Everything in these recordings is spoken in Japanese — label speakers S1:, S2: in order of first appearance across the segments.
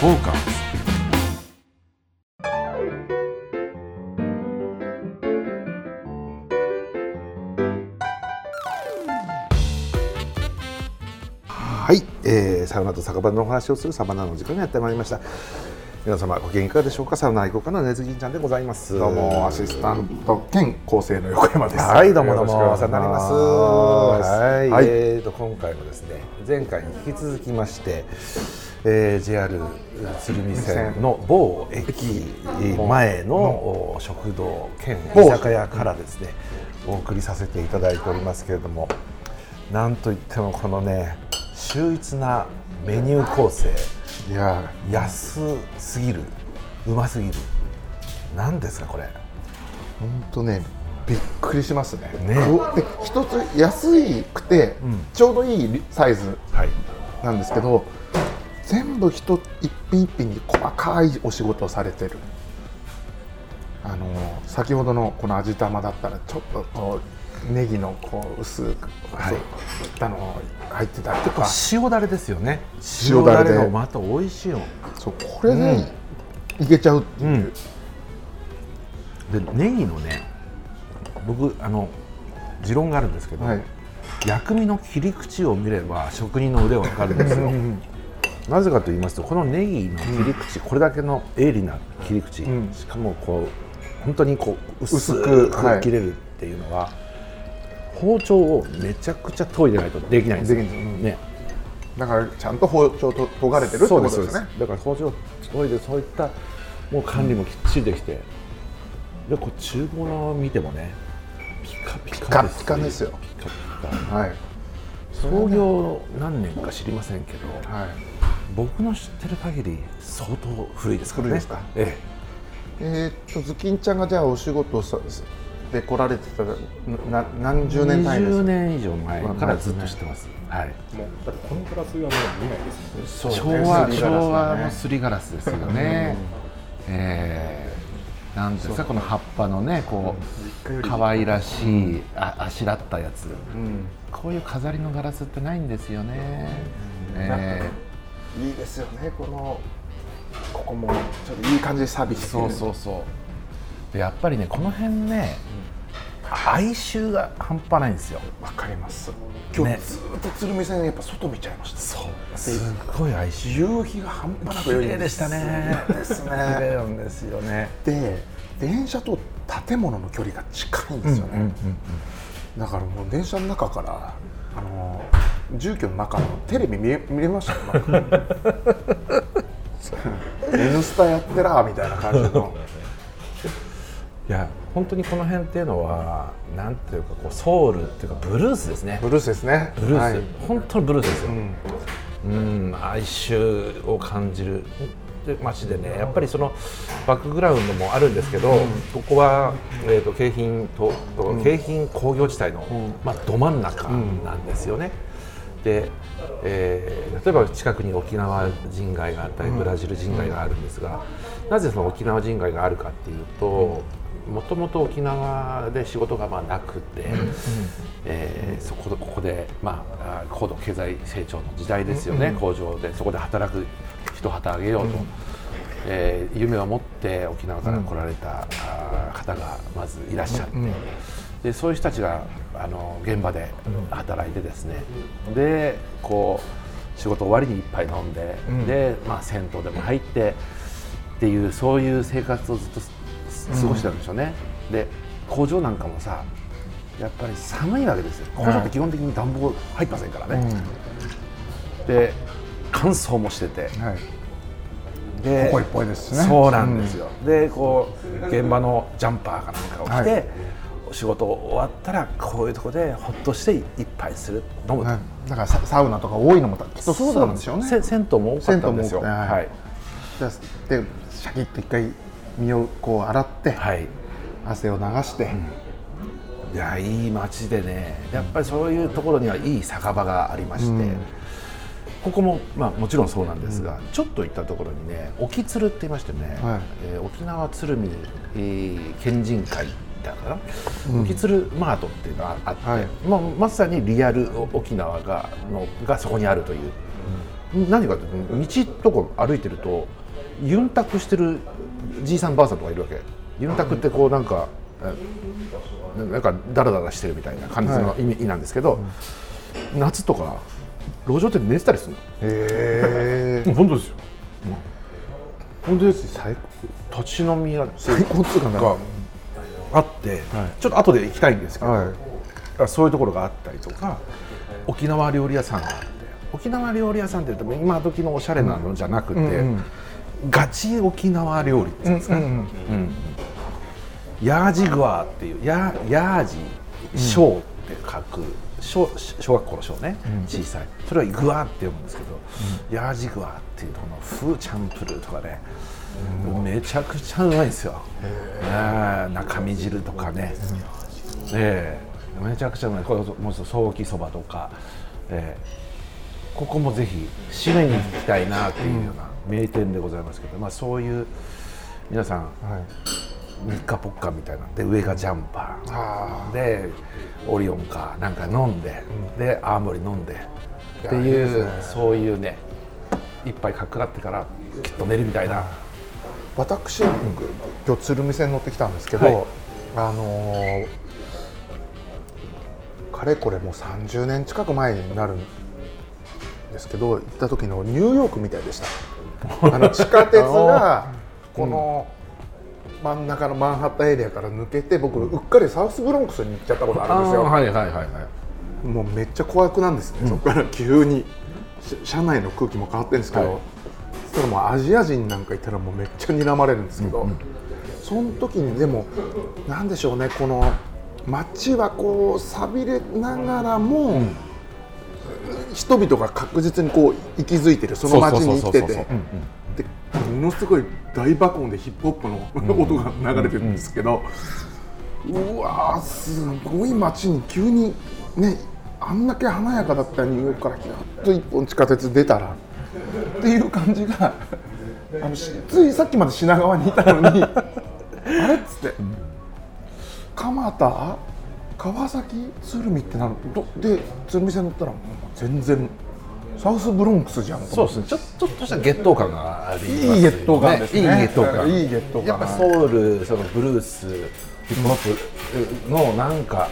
S1: フォーカス
S2: はい、えー、サウナと酒場のお話をするサバナの時間がやってまいりました。皆様ご機嫌いかがでしょうか？サウナ愛好家の根津銀ちゃんでございます。
S1: どうもアシスタント兼構成の横山です。
S2: はいどうもどうもお世話になります。はい、はい、えーと今回もですね前回に引き続きましてえー、JR 鶴見線の某駅前の食堂兼居酒屋からですねお送りさせていただいておりますけれどもなんといってもこのね秀逸なメニュー構成。いや。安すぎる。うますぎる。何ですかこれ。
S1: 本当ねびっくりしますね。ね。で一つ安いくて、うん、ちょうどいいサイズなんですけど、はい、全部一一品一品に細かいお仕事をされてる。あの先ほどのこの味玉だったらちょっとこうネギのこう薄く、はい、切ったの入ってたりとか。
S2: 塩だれですよね。塩だれのまた美味しいの
S1: そうこれね、うん、いけちゃうっていう、
S2: うん、でネギのね僕あの持論があるんですけど、はい、薬味の切り口を見れば職人の腕は分かるんですよなぜかと言いますとこのネギの切り口、うん、これだけの鋭利な切り口、しかもこう本当にこう薄く切れるっていうのは、はい包丁をめちゃくちゃ研いでないとできないんですよ、ね、
S1: だからちゃんと包丁と研がれてるってことです。ね
S2: だから包丁研いでそういったもう管理もきっちりできて、でこう厨房の見てもねピカピカ
S1: ですピカですよ。
S2: ピカピカ。はい。創業何年か知りませんけど、はい、僕の知ってる限り相当古いですからね。古いですか？え
S1: え。えー、っとズキンちゃんがじゃあお仕事さで来られてたな何十年単位です
S2: ？20年以上前からずっと知ってます、はい。
S3: もうだってこのガラスはもう見ないです
S2: ね。昭和、昭和のすりガラスですよね、えー、なんですかこの葉っぱのねこう可愛らしいああしらったやつ、こういう飾りのガラスってないんですよね、
S1: えー、いいですよねこのここもちょっといい感じでサービス
S2: そうそうそう。やっぱりねこの辺ね、哀愁が半端ないんですよ。
S1: わかります。今日ずっと鶴見線やっぱ外見ちゃいました。
S2: そう。すごい哀愁。
S1: 夕日が半端なく
S2: 綺麗でしたね。
S1: ですね。綺
S2: 麗なんですよね。
S1: で電車と建物の距離が近いんですよね、だからもう電車の中からあの住居の中のテレビ見え見れました？よ 「N スタ」やってらみたいな感じの。
S2: いや本当にこの辺っていうのはなんていうかこうソウルっていうかブルースですね。
S1: ブルースですね。
S2: ブルース、はい、本当にブルースですよ、うん、うん哀愁を感じる。街でねやっぱりそのバックグラウンドもあるんですけど、うん、ここは、えーと、京浜と、うん、京浜工業地帯の、うん、まあ、ど真ん中なんですよね。で、えー、例えば近くに沖縄人街があったりブラジル人街があるんですが、なぜその沖縄人街があるかっていうと、もともと沖縄で仕事がまあなくて、うん。えー、そこでここで、まあ、高度経済成長の時代ですよね、うん、工場でそこで働く一旗あげようと、うん、えー、夢を持って沖縄から来られた、方がまずいらっしゃって、でそういう人たちがあの現場で働いてですね、でこう仕事終わりに一杯飲んで、で、まあ、銭湯でも入ってっていうそういう生活をずっと過ごしてたんでしょうね、うん、で工場なんかもさやっぱり寒いわけですよ。工場って基本的に暖房入ってませんからね、うん、で乾燥もしてて、はい、
S1: でここいっぽいですね。
S2: そうなんですよ、うん、でこう現場のジャンパーかなんかを着て、はい、仕事終わったらこういうところでほっとして一杯する飲む、はい、
S1: だからサウナとか多いのもきっとそうなんでしょうね。
S2: 銭湯も多かったんですよ。はい、
S1: でシャキッと一回身をこう洗って、はい、汗を流して、
S2: うん、いやいい街でね。やっぱりそういうところにはいい酒場がありまして、うん、ここも、まあ、もちろんそうなんですが、うん、ちょっと行ったところにね沖鶴って言いましてね、はい、えー、沖縄鶴見、えー、県人会だから、うん、沖鶴マートっていうのがあって、はい、まあ、まさにリアル沖縄がのがそこにあるという。何かって道とか歩いてるとユンタクしてるじいさんばあさんとかいるわけ。ユンタクってこうなんか、なんかダラダラしてるみたいな感じの意味なんですけど、夏とか路上で寝てたりするの。
S1: へ
S2: え 本当ですよ、うん、本当です最高。立ち飲み屋
S1: 最高っつうかが
S2: あって、はい、ちょっと後で行きたいんですけど、はい、そういうところがあったりとか沖縄料理屋さんがあって沖縄料理屋さんって言うと今時のおしゃれなのじゃなくて、うんガチ沖縄料理っていうんですか、うんうんうん、ヤージグアっていうヤヤージ小って書く小小学校の小ね、小さい。それはグアって読むんですけど、うん、ヤージグアっていうこのフーチャンプルーとかね、うん、めちゃくちゃうまいんですよ、中身汁とかね、えー、めちゃくちゃうまい。これもうソーキそばとか、えー、ここもぜひ締めに行きたいなっていうような、名店でございますけど、まあ、そういう皆さん、はい、日課ポッカみたいなで上がジャンパーでオリオンかなんか飲んで、うん、で青森飲んでっていう、ね、そういうね一杯かくらってからきっと寝るみたいな。
S1: 私、今日鶴見線乗ってきたんですけど、はい、あのー、かれこれもう30年近く前になるんですけど行った時のニューヨークみたいでした。あの地下鉄が この真ん中のマンハッタンエリアから抜けて僕うっかりサウスブロンクスに行っちゃったことあるんですよ。
S2: はいはいはいはい、
S1: もうめっちゃ怖くなんですね、うん、そこから急に車内の空気も変わってるんですけど、はい、そしたらもうアジア人なんかいたらもうめっちゃ睨まれるんですけど、うんうん、その時にでもなんでしょうねこの街はこう寂れながらも、うん。人々が確実にこう息づいてるその街に生きててでものすごい大爆音でヒップホップの音が流れてるんですけど、うわすごい街に急にねあんだけ華やかだったニューヨークからやっと一本地下鉄出たらっていう感じがあのついさっきまで品川にいたのにあれっつって蒲田川崎鶴見ってなるとで鶴見線乗ったら全然サウスブロンクスじゃん。
S2: そうですね。ちょちょっとしたゲット感があります
S1: ね。いいゲット感ですね。いいゲ
S2: ット感。
S1: いいゲット感。
S2: やっぱソウルそのブルースヒップホップのなんか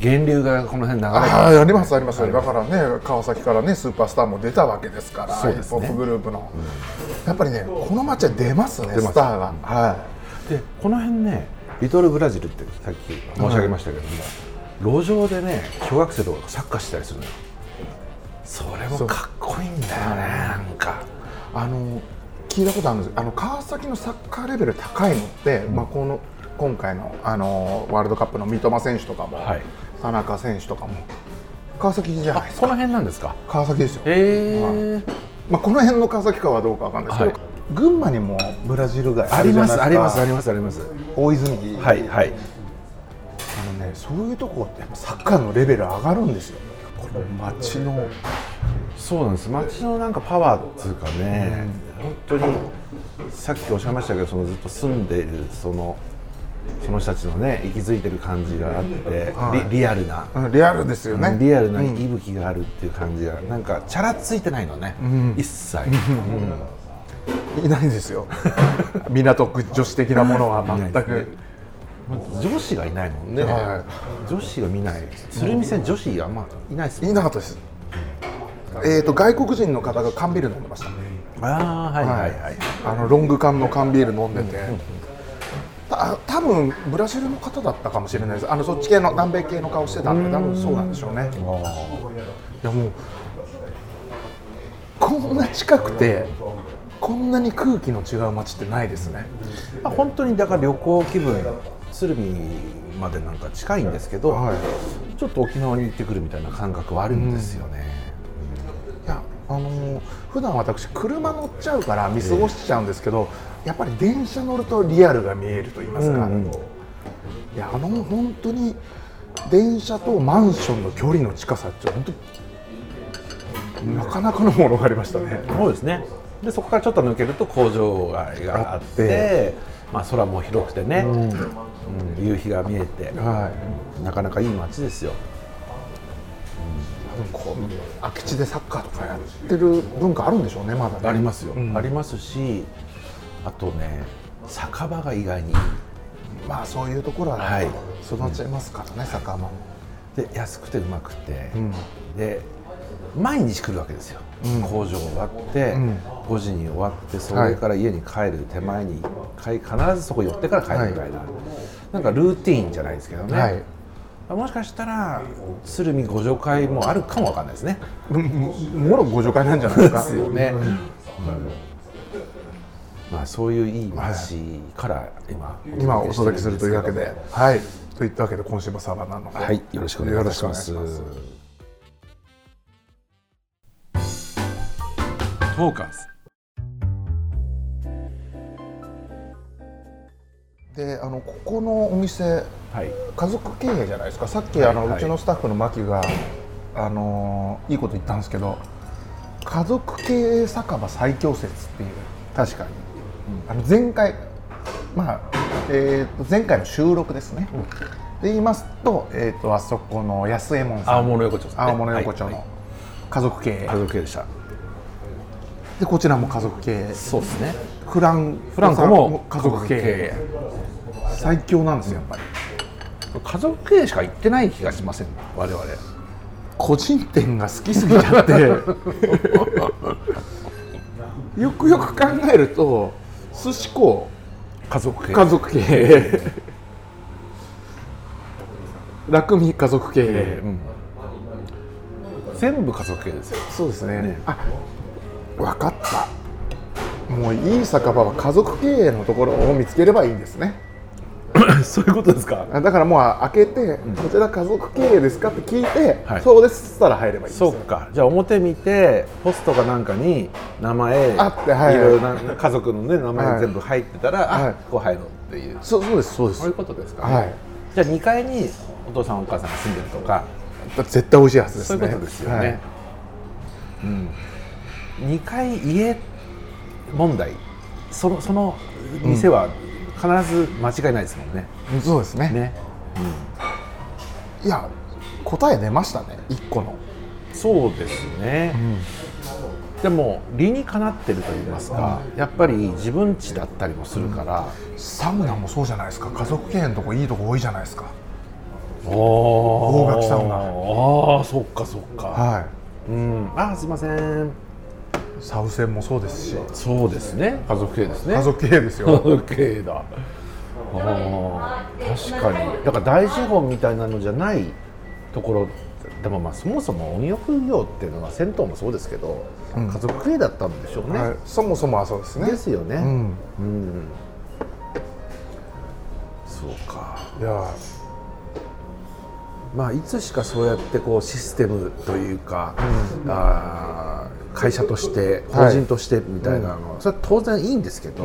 S2: 源流がこの辺流れてます、ね、
S1: あありますあります、だからね川崎からねスーパースターも出たわけですからヒップホップグループの、うん、やっぱりねこの街は出ますねスターが。
S2: はい。でこの辺ねリトルブラジルってさっき申し上げましたけども、はい、路上でね小学生とかがサッカーしたりするのよそれもかっこいいんだよねなんか。
S1: あの聞いたことあるんです。あの川崎のサッカーレベル高いのって、うん、まあ、この今回のあのワールドカップの三笘選手とかも、はい、田中選手とかも。川崎じゃないです
S2: か。この辺なんですか？
S1: 川崎ですよ。
S2: へ
S1: え、まあ、この辺の川崎かはどうかわかんないですけど、はい、群馬にもブラジル街
S2: ありますありますありますあります。
S1: 大泉。
S2: はいはい。
S1: あのねそういうとこってサッカーのレベル上がるんですよこの街の。
S2: そうなんです。街のなんかパワーっていうかね、うん、本当にさっきおっしゃいましたけどそのずっと住んでいるそのその人たちのね息づいてる感じがあって、はい、リリアルな、
S1: リアルですよね。
S2: リアルな息吹があるっていう感じが、うん、なんかチャラついてないのね、うん、一切、
S1: うん、いないですよ。港区女子的なものは全く。
S2: 女子がいないもんね、はい、女子が見ない。鶴見線女子あんまいないです
S1: いなかったです。えーと、外国人の方が缶ビール飲んでました。
S2: ああはいはいはい、
S1: あのロング缶の缶ビール飲んでて、うんた多分ブラジルの方だったかもしれないです。あのそっち系の南米系の顔してたんで多分そうなんでしょうね。いやもうこんな近くてこんなに空気の違う街ってないですね。
S2: あ本当にだから旅行気分鶴見までなんか近いんですけど、はい、ちょっと沖縄に行ってくるみたいな感覚はあるんですよね。
S1: うん、いやあのー、普段私車乗っちゃうから見過ごしちゃうんですけど、えー、やっぱり電車乗るとリアルが見えると言いますか、うんうん、いやあの本当に電車とマンションの距離の近さって本当なかなかのものがありましたね。
S2: そうですね。でそこからちょっと抜けると工場街があって。まあ、空も広くてね、うんうん、夕日が見えて、はい、なかなかいい街ですよ、
S1: うん、分こう空き地でサッカーとかやってる文化あるんでしょうねまだね。
S2: ありますよ、うん、ありますしあとね酒場が意外に。
S1: まあそういうところは、はい、育ちますからね、うん、酒場も。
S2: で安くてうまくて、うん、で毎日来るわけですよ、うん、工場終わって、うん、5時に終わってそれから家に帰る手前に回必ずそこ寄ってから帰るみたいな、はい、なんかルーティーンじゃないですけどね、はい、もしかしたら鶴見互助会もあるかもわかんないですね。
S1: もろ互助会なんじゃないですか。ですよね、うん、
S2: まあそういういい街から今、
S1: 今お届けするというわけではい。といったわけで今週もサバナの
S2: はい。よろしくお願いします。
S1: トーカーズであのここのお店、はい、家族経営じゃないですか。さっき、あの、はい、うちのスタッフの牧があのいいこと言ったんですけど家族経営酒場最強説っていう確かに、うん、あの前回まあえー、と前回の収録ですね、うん、で言いますと,、えー、とあそこの安右衛門さん。
S2: 青物横丁、
S1: ね、青物横丁の家族経営、
S2: 家族経営でした。
S1: でこちらも家族経営。
S2: そうですね
S1: フラン
S2: フランコも家族経営
S1: 最強なんですよやっぱり。
S2: 家族経営しか行ってない気がしません我々。
S1: 個人店が好きすぎちゃって。よくよく考えると寿司
S2: 港家族経営
S1: 家族経営楽家族経営、うん、
S2: 全部家族経営ですよ。
S1: そうですね。ね。あ分かったもういい酒場は家族経営のところを見つければいいんですね。
S2: そういうことですか？
S1: だからもう開けて、うん、こちら家族経営ですかって聞いて、はい、そうですったら入ればいい
S2: そうか。じゃあ表見てポストかなんかに名前
S1: あって、はい、い
S2: ろいろな家族のね名前全部入ってたら、はい、あここ入ろうっていう。
S1: そうそうですそうです。
S2: そういうことですか、ね、はい、じゃあ2階にお父さんお母さんが住んでるとか。
S1: 絶対美味しいはずです
S2: ね。そういうことですよね、はい、うん。2階家問題。そのその店は必ず間違いないですもんね、
S1: うん、そうですね。ね、うん、いや答え出ましたね。1個の。
S2: そうですね、うん、でも理にかなってると言いますか、やっぱり自分家だったりもするから、
S1: サウナもそうじゃないですか。家族経営のとこいいとこ多いじゃないですか。大垣サウナ
S2: ああそっかそっか。
S1: はい。
S2: うん。あすいません
S1: サウセンもそうですし
S2: そうですね。家族経営ですね。
S1: 家族経営ですよ。
S2: 家族経営だ。あ確かに。だから大資本みたいなのじゃないところでもまあそもそも温浴業っていうのは銭湯もそうですけど、うん、家族経営だったんでしょうね、はい、
S1: そもそもはそうですね。
S2: ですよね、うん、うん、そうか。
S1: いや。
S2: まあいつしかそうやってこうシステムというか、うん、あ会社として法人としてみたいなのは、それは当然いいんですけど、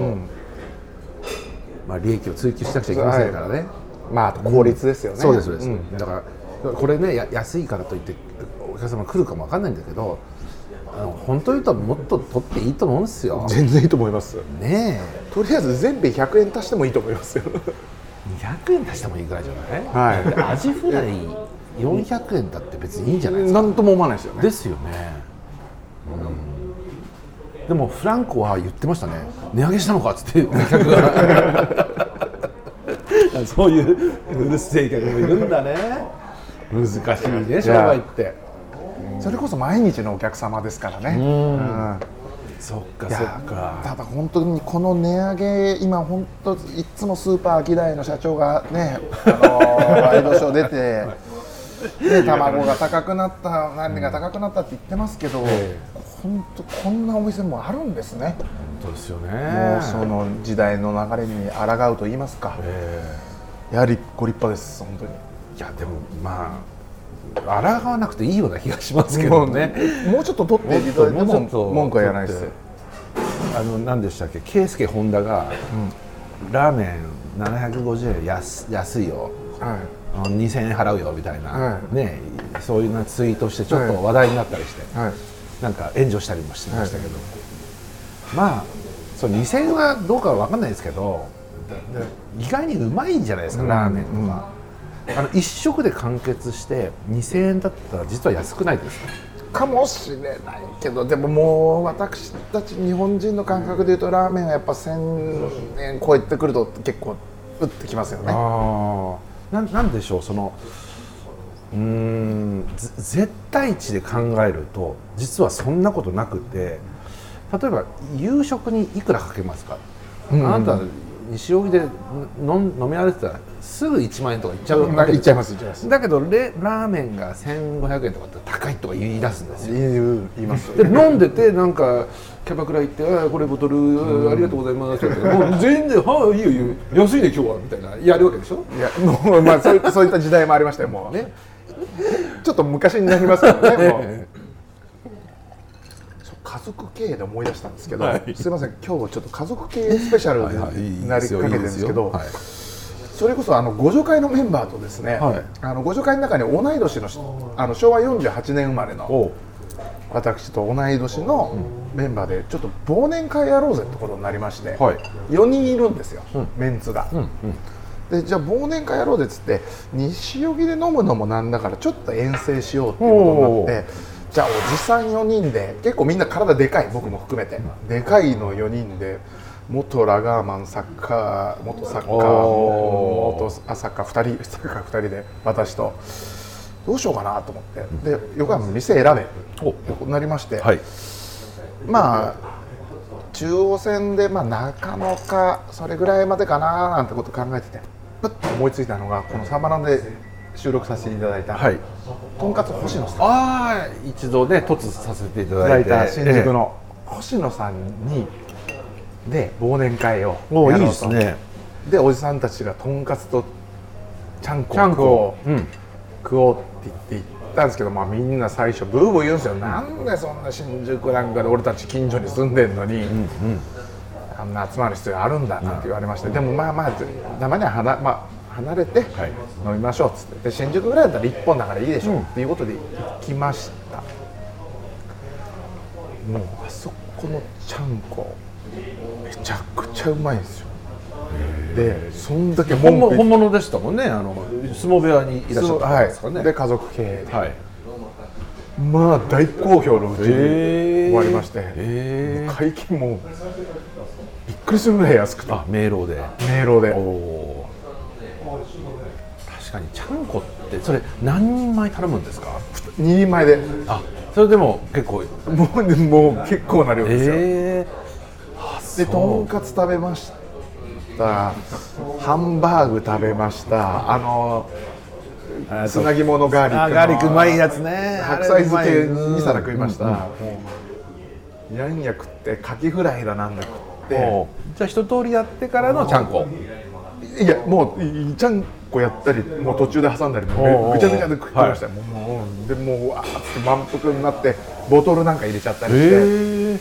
S2: まあ、利益を追求しなくちゃいけませんからね、
S1: まあ効率ですよね、
S2: そうですそうです、だからこれね安いからといってお客様来るかも分かんないんだけどあの本当言うともっと取っていいと思うんですよ。
S1: 全然いいと思います。
S2: ね
S1: とりあえず全部100円足してもいいと思いますよ。
S2: 200円足してもいいぐらいじゃない、はい、アジフライ400円だって別にいいんじゃないです
S1: か？何とも思わないですよね。
S2: ですよね。うん、でもフランコは言ってましたね。値上げしたのかっつって。客 がそういううるせえ客もいるんだね。難しいね商売って。
S1: それこそ毎日のお客様ですからね。
S2: うん。そっかそっか。
S1: ただ本当にこの値上げ今本当いつもスーパーアキダイの社長がね あのワイドショー出て ね、卵が高くなった何が高くなったって言ってますけど、本当こんなお店もあるんですね。
S2: 本当ですよね。
S1: もうその時代の流れに抗うと言いますか、やはりご立派です本当に。
S2: いやでもまあ抗わなくていいような気がしますけどね。
S1: もうちょっと取っていただいても文句は言わないです。
S2: あの何でしたっけ？圭佑本田が、うん、ラーメン750円安安いよ、はい。2000円払うよみたいな、はい、ね、そういうなツイートしてちょっと話題になったりして、はい、なんか援助したりもしてましたけど、はい、まあそう2000円はどうかは分かんないですけど意外にうまいんじゃないですか、うん、ラーメンとか、あの1食で完結して2000円だったら実は安くないですか？
S1: かもしれないけどでももう私たち日本人の感覚でいうとラーメンはやっぱ1000円超えてくると結構打ってきますよね。
S2: ああなんでしょうそのうん。絶対値で考えると実はそんなことなくて例えば夕食にいくらかけますか、うん、あなた西荻で飲み歩いてたらすぐ1万円とかいっちゃう
S1: わけ。いっちゃいますいっちゃいます。
S2: だけどレラーメンが1500円とかって高いとか言い出すんですよ。
S1: 言います
S2: で飲んでてなんかキャバクラ行って「あこれボトルありがとうございます」ってもう全然「はあいいよいいよ。安いね今日は」みたいなやるわけでしょ？
S1: いやもうまあそういったそういった時代もありましたよもう。ねちょっと昔になりますけどねも う。家族経営で思い出したんですけど、はい、すみません今日ちょっと家族経営スペシャルになりかけてるんですけど、はい、それこそあのご助会のメンバーとですね、はい、あのご助会の中に同い年のあの昭和48年生まれの私と同い年のメンバーでちょっと忘年会やろうぜってことになりまして、はい、4人いるんですよ、うん、メンツが。うんうんでじゃあ忘年会やろうぜっつって西荻で飲むのもなんだからちょっと遠征しようっていうことになってじゃあおじさん4人で結構みんな体でかい僕も含めて。でかいの4人で元ラガーマンサッカー元サッカー元サッカー2人サッカー2人で私と。どうしようかなと思って。で横浜の店選べ。となりまして、はい、まあ中央線でまあ中野かそれぐらいまでかななんてこと考えててぷっと思いついたのがこのサバナで収録させていただいた、はい、とんかつ星野さん。
S2: ああ一度ね突させていただいた
S1: 新宿の星野さんに、で忘年会を
S2: やろうと。ね。
S1: でおじさんたちがとんかつとちゃんこ食おう、うん、食おうって言って行ったんですけど、まあ、みんな最初ブーブー言うんですよ、うん、なんでそんな新宿なんかで俺たち近所に住んでんのに、うんうん、あんな集まる必要あるんだなんて言われまして、でもまあまあたまにははまあ離れて飲みましょうっつって。で新宿ぐらいだったら1本だからいいでしょ、う。ん、っていうことで行きました。もうあそこのちゃんこめちゃくちゃうまいんですよ。でそんだけ
S2: 本本物でしたもんねあの相撲部屋にいらっしゃったんですかね、
S1: はい、で家族経営で、はい、まあ大好評のうちに終わりまして、えー、会計もびっくりするぐらい安くて。
S2: 明朗で。
S1: 明朗で。
S2: かにちゃんこってそれ何人前頼むんですか
S1: ？2人前で。
S2: あそれでも結構。
S1: もうもう結構な量ですよ、えー、でとんかつ食べましたハンバーグ食べました。あのつなぎ物ガーリック
S2: ガーリックうまいやつね。
S1: 白菜漬け2皿食いました、うんうん、ヤンヤ食ってカキフライだなんだ食って。
S2: じゃあ一通りやってからのちゃんこ。
S1: いやもうちゃんこやったりもう途中で挟んだりもぐちゃぐちゃで食ってました、はい、もうでもうわーって満腹になってボトルなんか入れちゃったりして、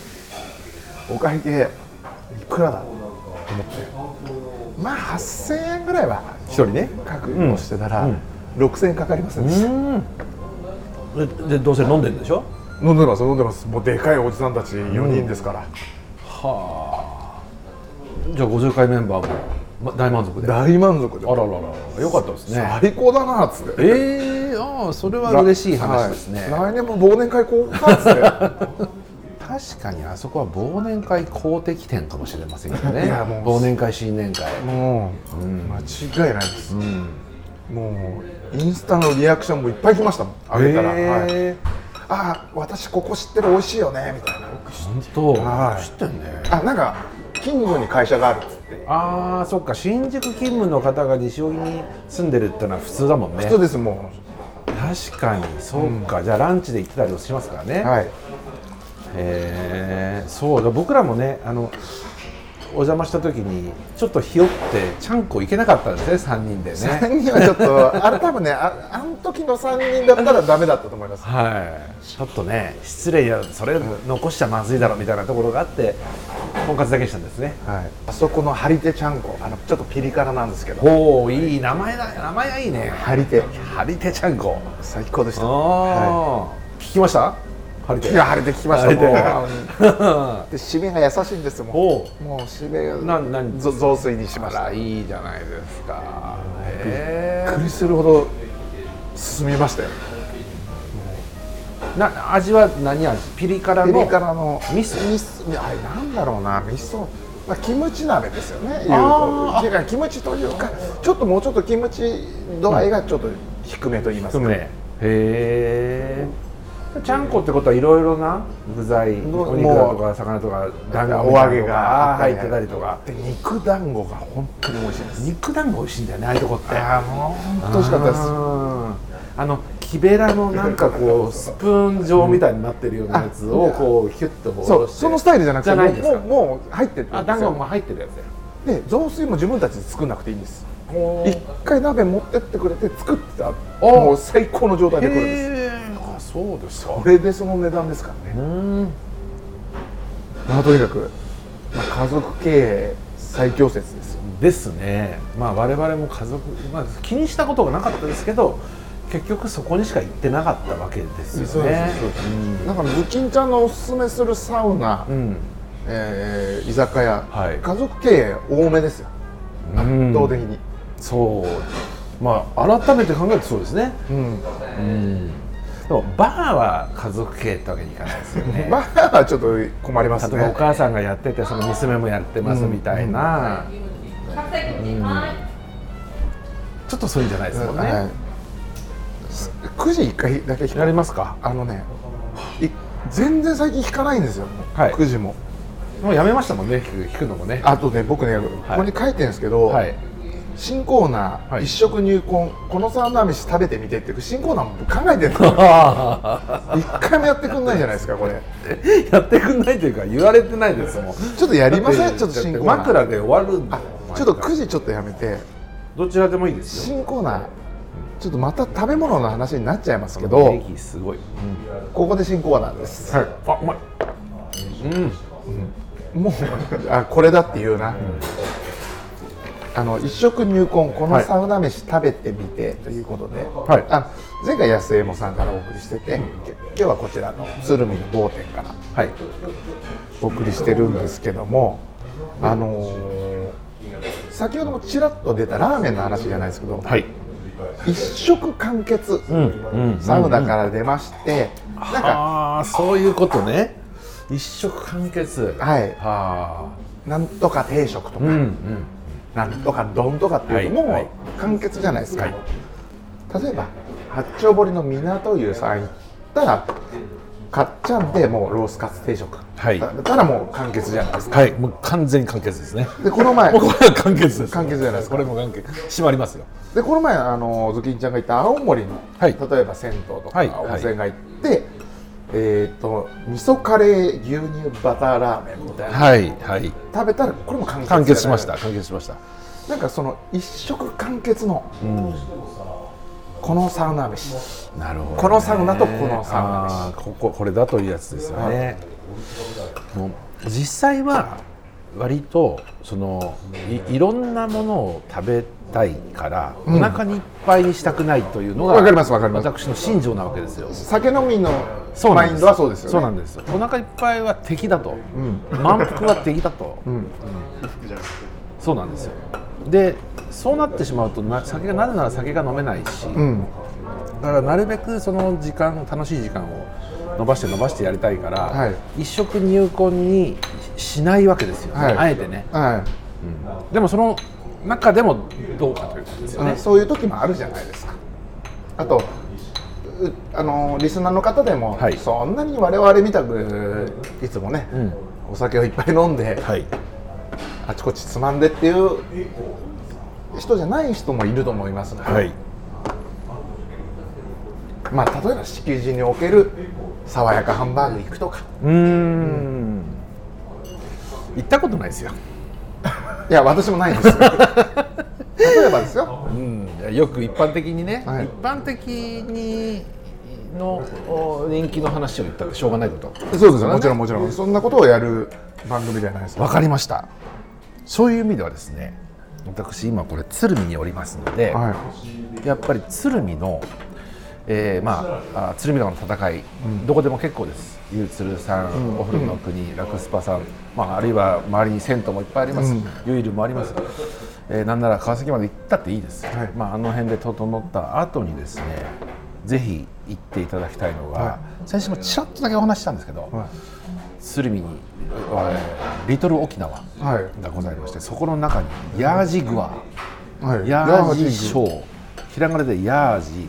S1: お会計いくらだと思ってまあ8000円ぐらいは
S2: 一人ね。
S1: 覚悟してたら、うん、6000円かかりますん。
S2: ででどうせ飲んでるんでしょ？
S1: 飲んでます飲んでます。もうでかいおじさんたち4人ですから、うん、
S2: はあ。じゃあ50回メンバーもま、大満足で。
S1: 大満足で。
S2: あらららよかったですね。
S1: 最高だなっつって。
S2: ええー、ああそれは嬉しい話ですね、
S1: はい、来年も忘年会こうかっつって
S2: 確かにあそこは忘年会公的店かもしれませんけどね忘年会新年会。
S1: もう、うん、間違いないです、うん、もうインスタのリアクションもいっぱい来ましたもん。あげたら、えー、はい。あ私ここ知ってる美味しいよねみたいな。
S2: 本当、はい、知ってんね。
S1: あなんか近所に会社があるっつって。
S2: ああそっか。新宿勤務の方が西荻に住んでるってのは普通だもんね。
S1: 普通ですも
S2: う。確かに。そうか、うん、じゃあランチで行ってたりしますからね。はいへえそうだ僕らもねあのお邪魔した時にちょっとひよってちゃんこ行けなかったんですね3人でね。
S1: 3人はちょっとあれ多分ねああの時の3人だったらダメだったと思います。
S2: はい。ちょっとね失礼やそれ残しちゃまずいだろうみたいなところがあってとんかつだけしたんですね、
S1: はい、あそこの張り手ちゃんこあのちょっとピリ辛なんですけど。
S2: おおいい名前だ名前がいいね。
S1: 張り手
S2: 張り手ちゃんこ。
S1: 最高でした、
S2: はい、聞きました？晴れて。
S1: 晴れてきましたもうで締めが優しいんですもんもう締めがなな雑炊にしました。
S2: いいじゃないですか。
S1: びっくりするほど進みましたよ。
S2: な味は何味？ピリ辛の？
S1: ピリ辛の。
S2: 味噌？
S1: 味噌。あれなんだろうな味噌。まあ、キムチ鍋ですよね言うと。キムチというかちょっともうちょっとキムチ度合いがちょっと低めと言いますか、
S2: へえちゃんこってことはいろいろな具材お肉だとか魚とか
S1: 団子お揚げが
S2: 入ってたりとか。
S1: で肉団子が本当に美味しいです。
S2: 肉団子美味しいんだよねああいうとこって。
S1: ああもう本当美味しかったです。
S2: あの木べらのなんかこうスプーン状みたいになってるようなやつをこうキュッとこう
S1: そうそのスタイルじゃなくて
S2: も
S1: うもう入ってる
S2: あ団子も入ってるやつ
S1: や。で雑炊も自分たちで作んなくていいんです。一回鍋持ってってくれて作ってた。もう最高の状態で来るんです。
S2: あそうです
S1: それでその値段ですからね。まあとにかく、まあ、家族経営最強説です
S2: ですね。まあ我々も家族、まあ、気にしたことがなかったですけど結局そこにしか行ってなかったわけですよね。
S1: だからズキンちゃんのおすすめするサウナ、うん、えー、居酒屋、はい、家族経営多めですよ。圧倒的に。
S2: そう。まあ改めて考えるとそうですね。うん、うんでもバーは家族経営ってわけにいかないですよね。
S1: バーはちょっと困りますね。
S2: 例えばお母さんがやっててその娘もやってますみたいな、うん、うん、ちょっとそういうんじゃないですもんね。はい。
S1: 9時1回だけ
S2: やりますか？
S1: あのね全然最近引かないんですよ、はい、9時も。
S2: もうやめましたもんね引くのもね。
S1: あとね僕ね、ここに書いてるんですけど、はい、新コーナー、はい、一食入魂このサウナ飯食べてみてっていう新コーナーも考えてるんですよ。一回もやってくんないじゃないですかこれ。
S2: やってくんないというか言われてないですもん
S1: ちょっとやりません？ちょっと新コーナー。
S2: 枕で終わる
S1: ちょっと9時ちょっとやめて。
S2: どちらでもいいです
S1: よ新コーナーちょっとまた食べ物の話になっちゃいますけど
S2: すごい、うん、
S1: ここで新コーナーです、はい、あうまい。うん、うん、もうあこれだっていうな、うん、あの一食入魂このサウナ飯食べてみてということで、はい、あ前回安右衛門さんからお送りしてて、うん、今日はこちらの鶴見の某店から、はい、お送りしてるんですけどもあのー、先ほどもちらっと出たラーメンの話じゃないですけど、はい。一食完結、サウナから出まして、
S2: なんかそういうことね。一食完結。
S1: はい。はなんとか定食とか、うんうん、なんとか丼とかっていうのも完結じゃないですか、はい。はい、例えば八丁堀の港湯さん行ったらかっちゃんでもうロースカツ定食、はい、だったらもう完結じゃないですか。
S2: はいもう完全完結ですね。
S1: でこの前
S2: これは完結です
S1: 完結じゃないですか。
S2: これも完結締まりますよ。
S1: でこの前あのズキンちゃんが行った青森の、はい、例えば銭湯とか、温泉が行って、えーと、味噌カレー牛乳バターラーメンみたいな、はいはい、食べたらこれも完結
S2: 完結しました完結しました。
S1: なんかその一食完結の、うん、このサウナ飯。
S2: なるほど、ね、
S1: このサウナとこのサウナ飯。
S2: こここれだというやつですよね、もう実際は割とそのいいろんなものを食べたいから、うん、お腹にいっぱいにしたくないというのが
S1: わかりますわかります。
S2: 私の信条なわけですよ。
S1: 酒飲みのマインドはそうですよね。
S2: そうなんですお腹いっぱいは敵だと、うん、満腹は敵だと、うん、そうなんですよ。でそうなってしまうとな酒がなぜなら酒が飲めないし、だからなるべくその時間楽しい時間を伸ばして伸ばしてやりたいから、はい、一食入魂にしないわけですよ、ね、はい、あえてね、はい。うん、でもその中でもどうかということですよね、
S1: そういう時もあるじゃないですか。あとあのリスナーの方でも、はい、そんなに我々みたくいつもね、うん、お酒をいっぱい飲んで、はい、あちこちつまんでっていう人じゃない人もいると思いますので、はい、まあ例えば敷地における爽やかハンバーグ行くとか。うん。
S2: 行ったことないですよ
S1: いや私もないんですよ。例えばですよ、
S2: うん、よく一般的にね、はい、一般的にの人気の話を言ったらしょうがないこと。
S1: そうですよ、ね、もちろんもちろん。そんなことをやる番組じゃないです
S2: わかりました。そういう意味ではですね私今これ鶴見におりますので、はい、やっぱり鶴見のえー、まあ鶴見川の戦い、うん、どこでも結構ですゆうつるさん、うん、お風呂の国、ラクスパさん、まあ、あるいは周りに銭湯もいっぱいあります、ユイルもあります、えー、なんなら川崎まで行ったっていいです、はい、まあ、あの辺で整った後にですねぜひ行っていただきたいのが、はい、最初もちらっとだけお話したんですけど、はい、鶴見に、えー、リトル沖縄がございまして、そこの中にヤージグア、ヤージショーひらがなでヤージ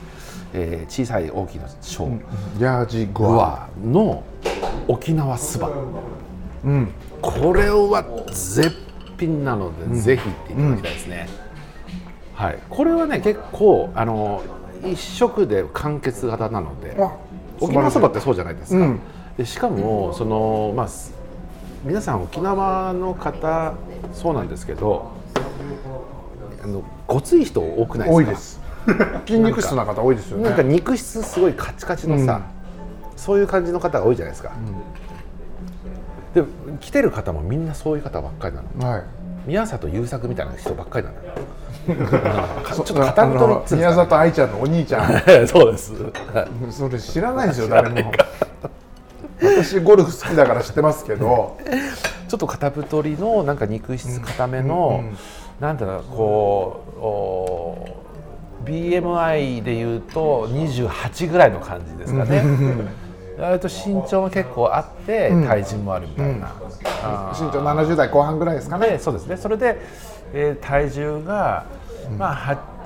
S2: えー、小さい大きな小、うん、
S1: ヤージグ
S2: アの沖縄そば、うん、これは絶品なので、うん、ぜひ行っていただきたいですね、はい、これはね結構あの一食で完結型なので沖縄そばってそうじゃないですか、でしかもそのまあ皆さん沖縄の方そうなんですけどあのごつい人多くないですか？
S1: 多いです。筋肉質な方多いですよね。
S2: なんか肉質すごいカチカチのさ、うん、そういう感じの方が多いじゃないですか、うん、で来てる方もみんなそういう方ばっかりなの、はい、宮里優作みたいな人ばっかりなの ちょっと片
S1: 言宮里愛ちゃんのお兄ちゃん。
S2: そうです。
S1: それ知らないですよ誰も。私ゴルフ好きだから知ってますけど。
S2: ちょっと片太りのなんか肉質固めの、うんうんうん、なんだろうこう BMI でいうと28ぐらいの感じですかね。割と身長も結構あって体重もあるみたいな、
S1: 身長70代後半ぐらいですかね。
S2: そうですね。それで、えー、体重が、まあ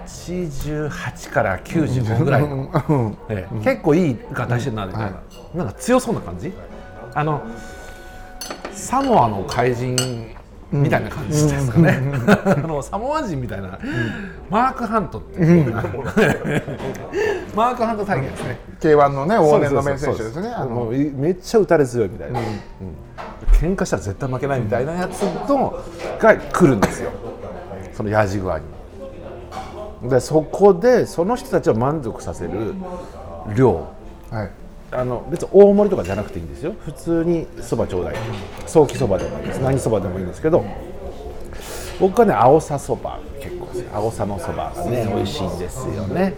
S2: 88から95ぐらい。の、えー、結構いい形してる。なみたいな、はい、なんか強そうな感じ？あのサモアの怪人みたいな感じですかね、あのサモア人みたいな、マーク・ハントっていう、マーク・ハント体験ですね。
S1: K1 のね往年の名選手ですね。
S2: めっちゃ打たれ強いみたいな、うん。喧嘩したら絶対負けないみたいなやつとが来るんですよ。そのヤジ具合に。でそこでその人たちを満足させる量、はいあの別に大盛りとかじゃなくていいんですよ。普通にそばちょうだいソーキそばでもいいです。何そばでもいいんですけど僕はねアーサそば結構アーサのそばがね美味しいんですよね。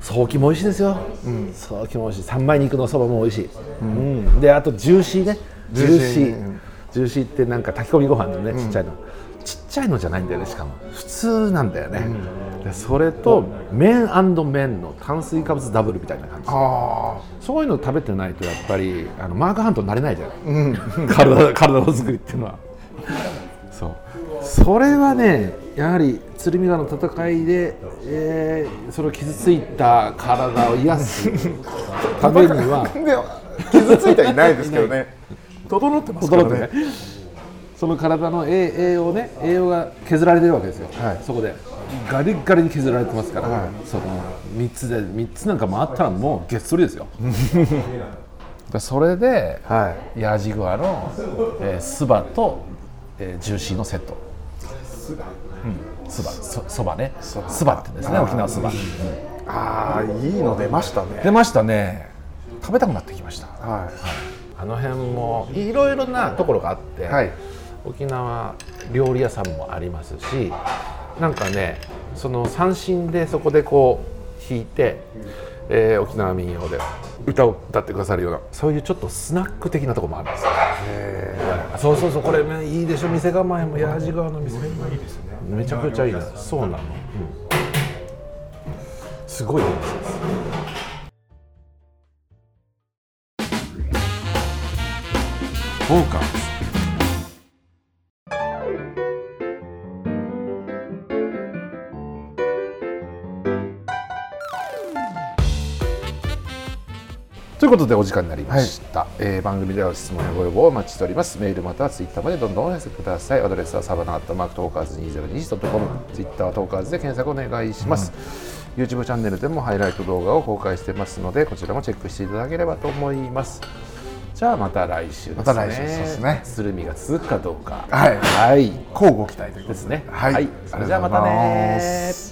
S2: ソーキも美味しいですよ、うん、ソーキも美味しい。三枚肉のそばも美味しい、うん、うん、であとジューシーね。ジューシージューシー。ってなんか炊き込みご飯のねちっちゃいの、うんちっちゃいのじゃないんだよねしかも。普通なんだよね、うん、でそれと麺麺の炭水化物ダブルみたいな感じ。そういうの食べてないとやっぱりあのマークハントになれないじゃん、うん、体体の作りっていうのは。そう。それはねやはり鶴見川の戦いで、えー、それを傷ついた体を癒す。ためには。
S1: 傷ついてはいないですけどね。整ってますからね。
S2: その体の栄養ね栄養が削られてるわけですよ、はい、そこでガリガリに削られてますから、はい、その3つで3つなんか回ったらもうげっそりですよ。それで、はい、ヤジグアの、えー、スバと、えー、ジューシーのセット。スバ、うん、スバ。そそばね。スバってですね沖縄そば、うん、
S1: ああいいの出ましたね。
S2: 出ましたね。食べたくなってきました、はい、はい、あの辺もいろいろなところがあって、はい。沖縄料理屋さんもありますしなんかねその三振でそこでこう弾いて、えー、沖縄民謡で歌を歌ってくださるようなそういうちょっとスナック的なところもあるんですよ。そうそうそうこれ、ね、いいでしょ店構えも矢地川の店いいですねめちゃくちゃいいですそうなの、うん、すごいです。フォーカスいうことでお時間になりました、はい、えー、番組では質問やご要望をお待ちしておりますメールまたはツイッターまでどんどんお寄せくださいアドレスはサバナアットマークトーカーズ 2021.com ツイッターはトーカーズで検索お願いします、うん、YouTube チャンネルでもハイライト動画を公開してますのでこちらもチェックしていただければと思いますじゃあまた来週ですね。また来週ですね。鶴見が続くかどうか。
S1: はい。
S2: はい。
S1: 交互期待という
S2: ことですね。はい。はい、それじゃあまたね